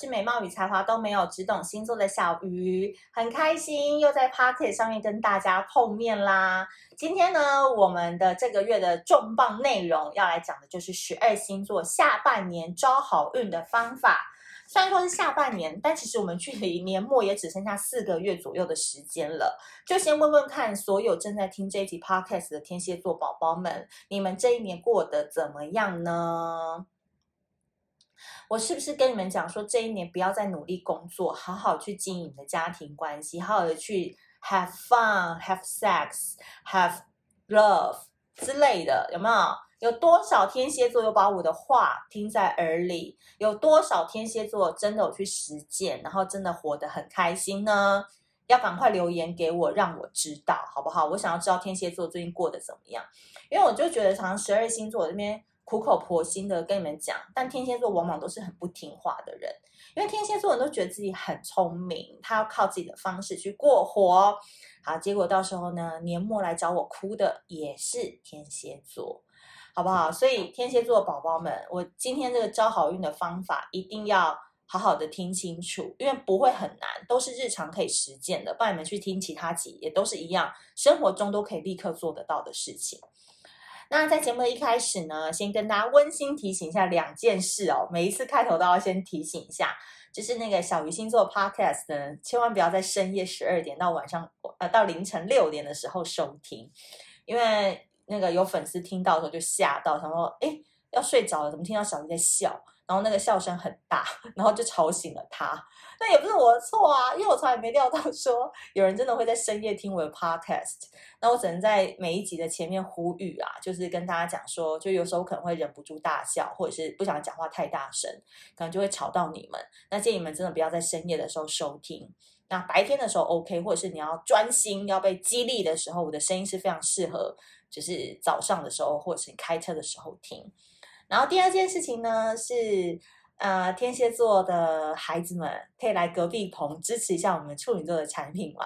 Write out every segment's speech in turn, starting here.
是美貌与才华都没有，只懂星座的小鱼，很开心又在 Podcast 上面跟大家碰面啦。今天呢，我们的这个月的重磅内容要来讲的就是十二星座下半年招好运的方法。虽然说是下半年，但其实我们距离年末也只剩下四个月左右的时间了。就先问问看，所有正在听这一集 Podcast 的天蝎座宝宝们，你们这一年过得怎么样呢？我是不是跟你们讲说，这一年不要再努力工作，好好去经营你的家庭关系，好好的去 have fun、have sex、have love 之类的，有没有？有多少天蝎座有把我的话听在耳里？有多少天蝎座真的有去实践，然后真的活得很开心呢？要赶快留言给我，让我知道，好不好？我想要知道天蝎座最近过得怎么样，因为我就觉得，常常十二星座这边。苦口婆心的跟你们讲，但天蝎座往往都是很不听话的人，因为天蝎座人都觉得自己很聪明，他要靠自己的方式去过活。好，结果到时候呢，年末来找我哭的也是天蝎座，好不好？所以天蝎座宝宝们，我今天这个招好运的方法一定要好好的听清楚，因为不会很难，都是日常可以实践的。帮你们去听其他集，也都是一样，生活中都可以立刻做得到的事情。那在节目的一开始呢，先跟大家温馨提醒一下两件事哦。每一次开头都要先提醒一下，就是那个小鱼星座 Podcast 呢，千万不要在深夜十二点到晚上呃到凌晨六点的时候收听，因为那个有粉丝听到的时候就吓到，想说诶要睡着了，怎么听到小鱼在笑？然后那个笑声很大，然后就吵醒了他。那也不是我的错啊，因为我从来没料到说有人真的会在深夜听我的 podcast。那我只能在每一集的前面呼吁啊，就是跟大家讲说，就有时候可能会忍不住大笑，或者是不想讲话太大声，可能就会吵到你们。那建议你们真的不要在深夜的时候收听。那白天的时候 OK，或者是你要专心要被激励的时候，我的声音是非常适合，就是早上的时候或者是你开车的时候听。然后第二件事情呢是，呃，天蝎座的孩子们可以来隔壁棚支持一下我们处女座的产品吗？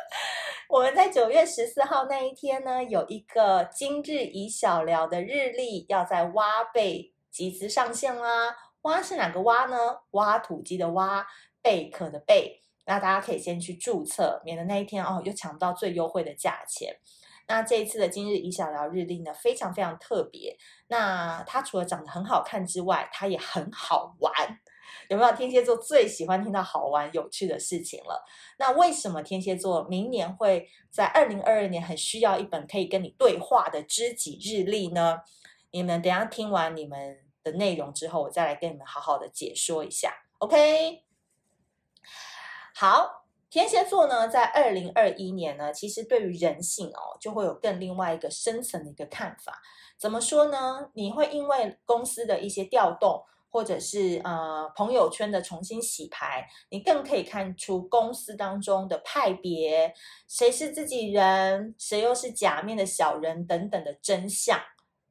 我们在九月十四号那一天呢，有一个今日以小聊的日历要在挖贝集资上线啦。挖是哪个挖呢？挖土机的挖，贝壳的贝。那大家可以先去注册，免得那一天哦又抢不到最优惠的价钱。那这一次的今日宜小聊日历呢，非常非常特别。那它除了长得很好看之外，它也很好玩。有没有天蝎座最喜欢听到好玩有趣的事情了？那为什么天蝎座明年会在二零二二年很需要一本可以跟你对话的知己日历呢？你们等下听完你们的内容之后，我再来跟你们好好的解说一下。OK，好。天蝎座呢，在二零二一年呢，其实对于人性哦，就会有更另外一个深层的一个看法。怎么说呢？你会因为公司的一些调动，或者是呃朋友圈的重新洗牌，你更可以看出公司当中的派别，谁是自己人，谁又是假面的小人等等的真相。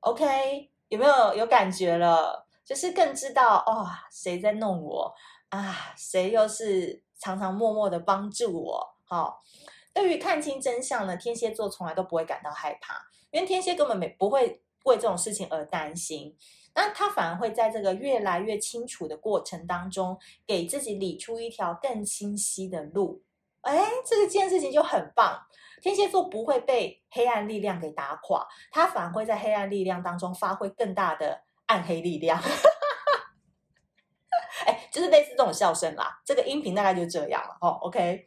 OK，有没有有感觉了？就是更知道哦，谁在弄我啊？谁又是？常常默默的帮助我，好、对于看清真相呢，天蝎座从来都不会感到害怕，因为天蝎根本没不会为这种事情而担心。那他反而会在这个越来越清楚的过程当中，给自己理出一条更清晰的路。哎，这个件事情就很棒。天蝎座不会被黑暗力量给打垮，他反而会在黑暗力量当中发挥更大的暗黑力量。就是类似这种笑声啦，这个音频大概就这样了哦。OK，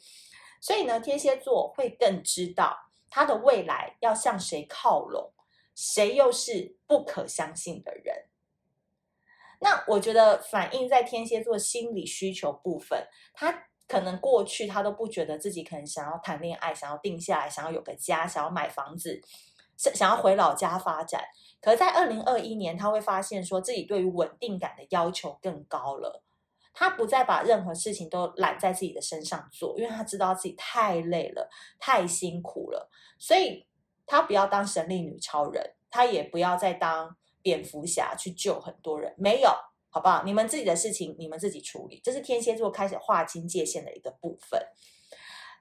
所以呢，天蝎座会更知道他的未来要向谁靠拢，谁又是不可相信的人。那我觉得反映在天蝎座心理需求部分，他可能过去他都不觉得自己可能想要谈恋爱，想要定下来，想要有个家，想要买房子，想要回老家发展。可是在二零二一年，他会发现说自己对于稳定感的要求更高了。他不再把任何事情都揽在自己的身上做，因为他知道自己太累了，太辛苦了，所以他不要当神力女超人，他也不要再当蝙蝠侠去救很多人，没有，好不好？你们自己的事情你们自己处理，这是天蝎座开始划清界限的一个部分。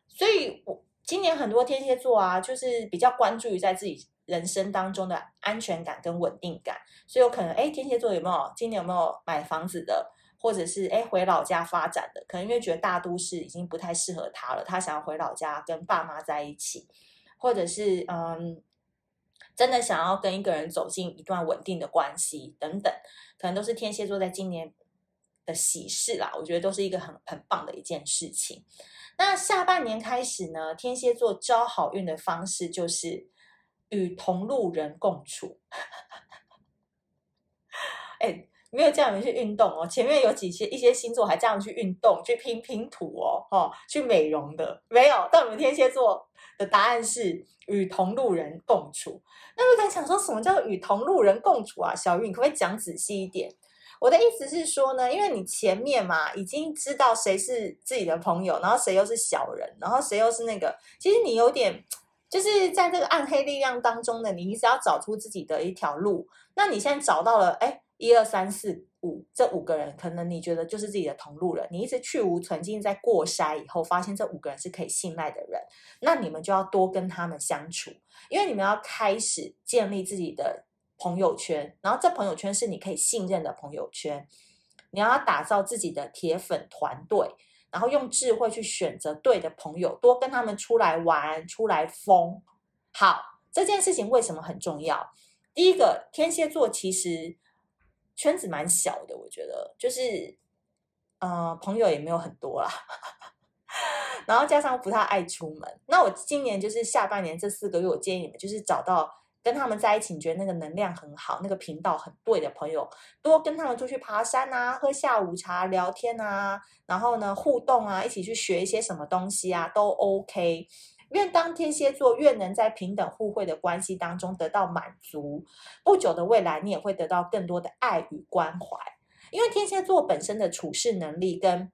所以，我今年很多天蝎座啊，就是比较关注于在自己人生当中的安全感跟稳定感，所以有可能，哎，天蝎座有没有今年有没有买房子的？或者是哎回老家发展的，可能因为觉得大都市已经不太适合他了，他想要回老家跟爸妈在一起，或者是嗯，真的想要跟一个人走进一段稳定的关系等等，可能都是天蝎座在今年的喜事啦。我觉得都是一个很很棒的一件事情。那下半年开始呢，天蝎座招好运的方式就是与同路人共处。哎。没有叫你们去运动哦，前面有几些一些星座还这样去运动，去拼拼图哦，哦，去美容的没有。但我们天蝎座的答案是与同路人共处。那我在想说什么叫与同路人共处啊？小玉，你可不可以讲仔细一点？我的意思是说呢，因为你前面嘛已经知道谁是自己的朋友，然后谁又是小人，然后谁又是那个，其实你有点就是在这个暗黑力量当中呢，你一直要找出自己的一条路。那你现在找到了，哎。一二三四五，这五个人可能你觉得就是自己的同路人，你一直去芜存菁，在过筛以后，发现这五个人是可以信赖的人，那你们就要多跟他们相处，因为你们要开始建立自己的朋友圈，然后这朋友圈是你可以信任的朋友圈，你要打造自己的铁粉团队，然后用智慧去选择对的朋友，多跟他们出来玩，出来疯。好，这件事情为什么很重要？第一个，天蝎座其实。圈子蛮小的，我觉得就是，呃，朋友也没有很多啦，然后加上不太爱出门。那我今年就是下半年这四个月，我建议你们就是找到跟他们在一起，你觉得那个能量很好、那个频道很对的朋友，多跟他们出去爬山啊，喝下午茶、聊天啊，然后呢互动啊，一起去学一些什么东西啊，都 OK。因为当天蝎座越能在平等互惠的关系当中得到满足，不久的未来你也会得到更多的爱与关怀。因为天蝎座本身的处事能力跟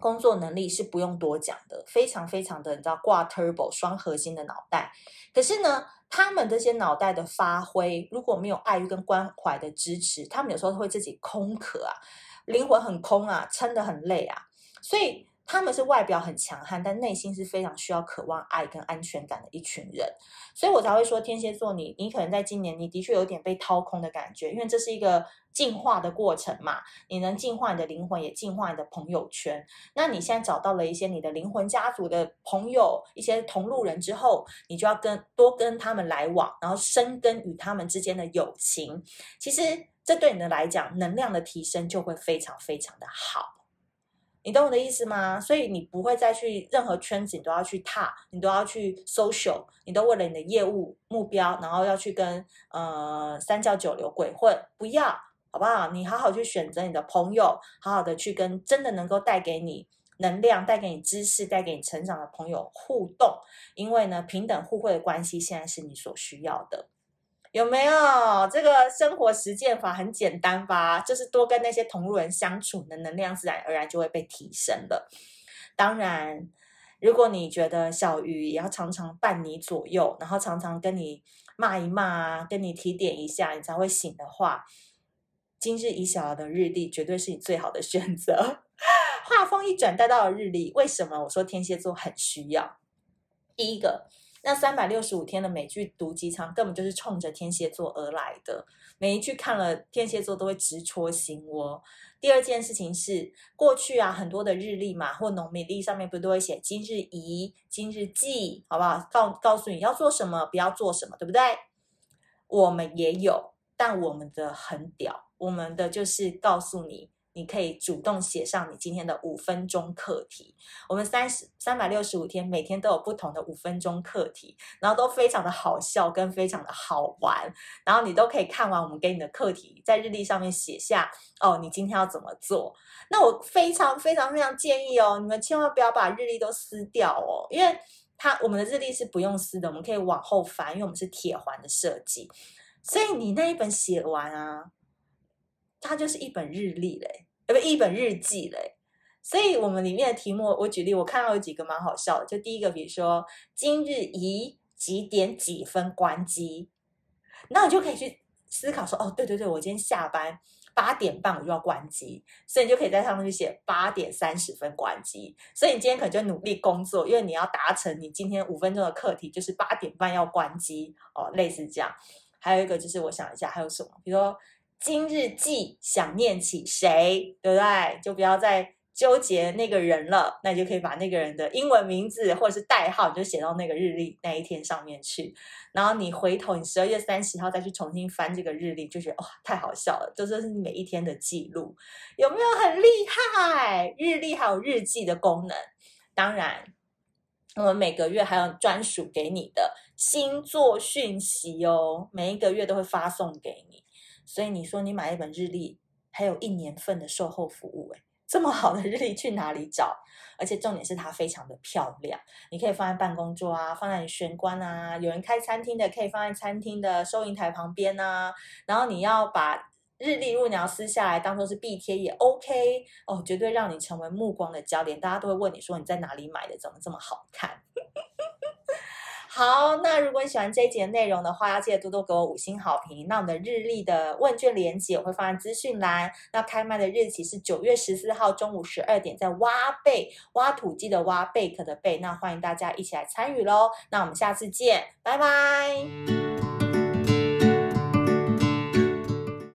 工作能力是不用多讲的，非常非常的你知道挂 turbo 双核心的脑袋。可是呢，他们这些脑袋的发挥如果没有爱与跟关怀的支持，他们有时候会自己空壳啊，灵魂很空啊，撑得很累啊，所以。他们是外表很强悍，但内心是非常需要渴望爱跟安全感的一群人，所以我才会说天蝎座你，你可能在今年你的确有点被掏空的感觉，因为这是一个进化的过程嘛，你能进化你的灵魂，也进化你的朋友圈。那你现在找到了一些你的灵魂家族的朋友，一些同路人之后，你就要跟多跟他们来往，然后深耕与他们之间的友情。其实这对你的来讲，能量的提升就会非常非常的好。你懂我的意思吗？所以你不会再去任何圈子，你都要去踏，你都要去 social，你都为了你的业务目标，然后要去跟呃三教九流鬼混，不要，好不好？你好好去选择你的朋友，好好的去跟真的能够带给你能量、带给你知识、带给你成长的朋友互动，因为呢，平等互惠的关系现在是你所需要的。有没有这个生活实践法很简单吧？就是多跟那些同路人相处，的能量自然而然就会被提升了。当然，如果你觉得小鱼也要常常伴你左右，然后常常跟你骂一骂啊，跟你提点一下，你才会醒的话，今日以小的日历绝对是你最好的选择。话锋一转，带到了日历，为什么我说天蝎座很需要？第一个。那三百六十五天的美剧毒鸡汤根本就是冲着天蝎座而来的，每一句看了天蝎座都会直戳心窝。第二件事情是，过去啊很多的日历嘛或农民历上面不都会写今日宜、今日忌，好不好？告告诉你要做什么，不要做什么，对不对？我们也有，但我们的很屌，我们的就是告诉你。你可以主动写上你今天的五分钟课题。我们三十三百六十五天，每天都有不同的五分钟课题，然后都非常的好笑跟非常的好玩。然后你都可以看完我们给你的课题，在日历上面写下哦，你今天要怎么做？那我非常非常非常建议哦，你们千万不要把日历都撕掉哦，因为它我们的日历是不用撕的，我们可以往后翻，因为我们是铁环的设计。所以你那一本写完啊。它就是一本日历嘞，呃，不，一本日记嘞。所以，我们里面的题目，我举例，我看到有几个蛮好笑的。就第一个，比如说今日宜几点几分关机，那你就可以去思考说，哦，对对对，我今天下班八点半我就要关机，所以你就可以在上面去写八点三十分关机。所以你今天可能就努力工作，因为你要达成你今天五分钟的课题，就是八点半要关机哦，类似这样。还有一个就是我想一下还有什么，比如说。今日记想念起谁，对不对？就不要再纠结那个人了，那你就可以把那个人的英文名字或者是代号，你就写到那个日历那一天上面去。然后你回头，你十二月三十号再去重新翻这个日历，就觉得哇，太好笑了！这就是你每一天的记录，有没有很厉害？日历还有日记的功能，当然。我们每个月还有专属给你的星座讯息哦，每一个月都会发送给你。所以你说你买一本日历，还有一年份的售后服务，诶，这么好的日历去哪里找？而且重点是它非常的漂亮，你可以放在办公桌啊，放在你玄关啊，有人开餐厅的可以放在餐厅的收银台旁边啊。然后你要把日历，如果你要撕下来当做是壁贴也 OK 哦，绝对让你成为目光的焦点。大家都会问你说你在哪里买的，怎么这么好看？好，那如果你喜欢这一节的内容的话，要记得多多给我五星好评。那我们的日历的问卷连接我会放在资讯栏。那开卖的日期是九月十四号中午十二点，在挖贝挖土机的挖贝壳的贝。那欢迎大家一起来参与喽。那我们下次见，拜拜。